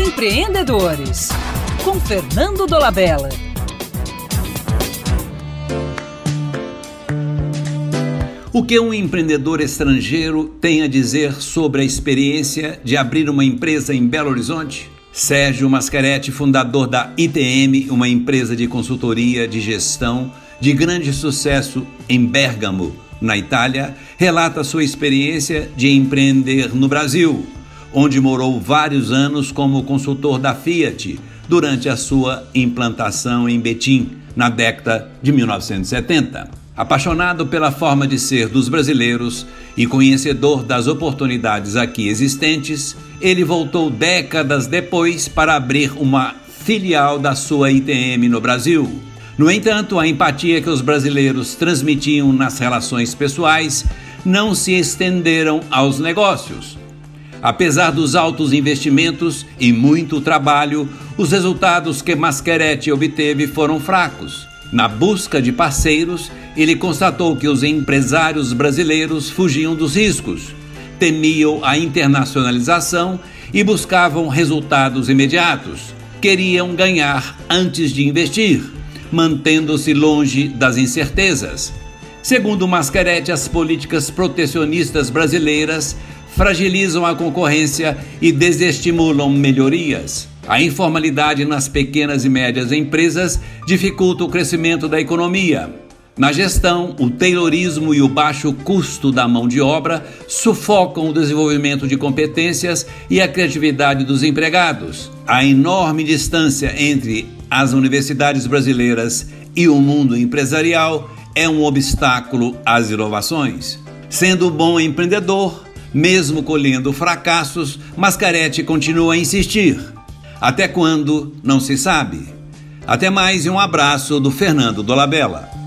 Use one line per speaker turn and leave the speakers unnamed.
Empreendedores, com Fernando Dolabella.
O que um empreendedor estrangeiro tem a dizer sobre a experiência de abrir uma empresa em Belo Horizonte? Sérgio Mascaretti, fundador da ITM, uma empresa de consultoria de gestão de grande sucesso em Bergamo, na Itália, relata sua experiência de empreender no Brasil, onde morou vários anos como consultor da Fiat durante a sua implantação em Betim, na década de 1970. Apaixonado pela forma de ser dos brasileiros e conhecedor das oportunidades aqui existentes, ele voltou décadas depois para abrir uma filial da sua ITM no Brasil. No entanto, a empatia que os brasileiros transmitiam nas relações pessoais não se estenderam aos negócios. Apesar dos altos investimentos e muito trabalho, os resultados que Masquerete obteve foram fracos. Na busca de parceiros, ele constatou que os empresários brasileiros fugiam dos riscos, temiam a internacionalização e buscavam resultados imediatos. Queriam ganhar antes de investir, mantendo-se longe das incertezas. Segundo Mascarete, as políticas protecionistas brasileiras fragilizam a concorrência e desestimulam melhorias. A informalidade nas pequenas e médias empresas dificulta o crescimento da economia. Na gestão, o taylorismo e o baixo custo da mão de obra sufocam o desenvolvimento de competências e a criatividade dos empregados. A enorme distância entre as universidades brasileiras e o mundo empresarial é um obstáculo às inovações. Sendo um bom empreendedor, mesmo colhendo fracassos, Mascarete continua a insistir. Até quando, não se sabe. Até mais e um abraço do Fernando Dolabella.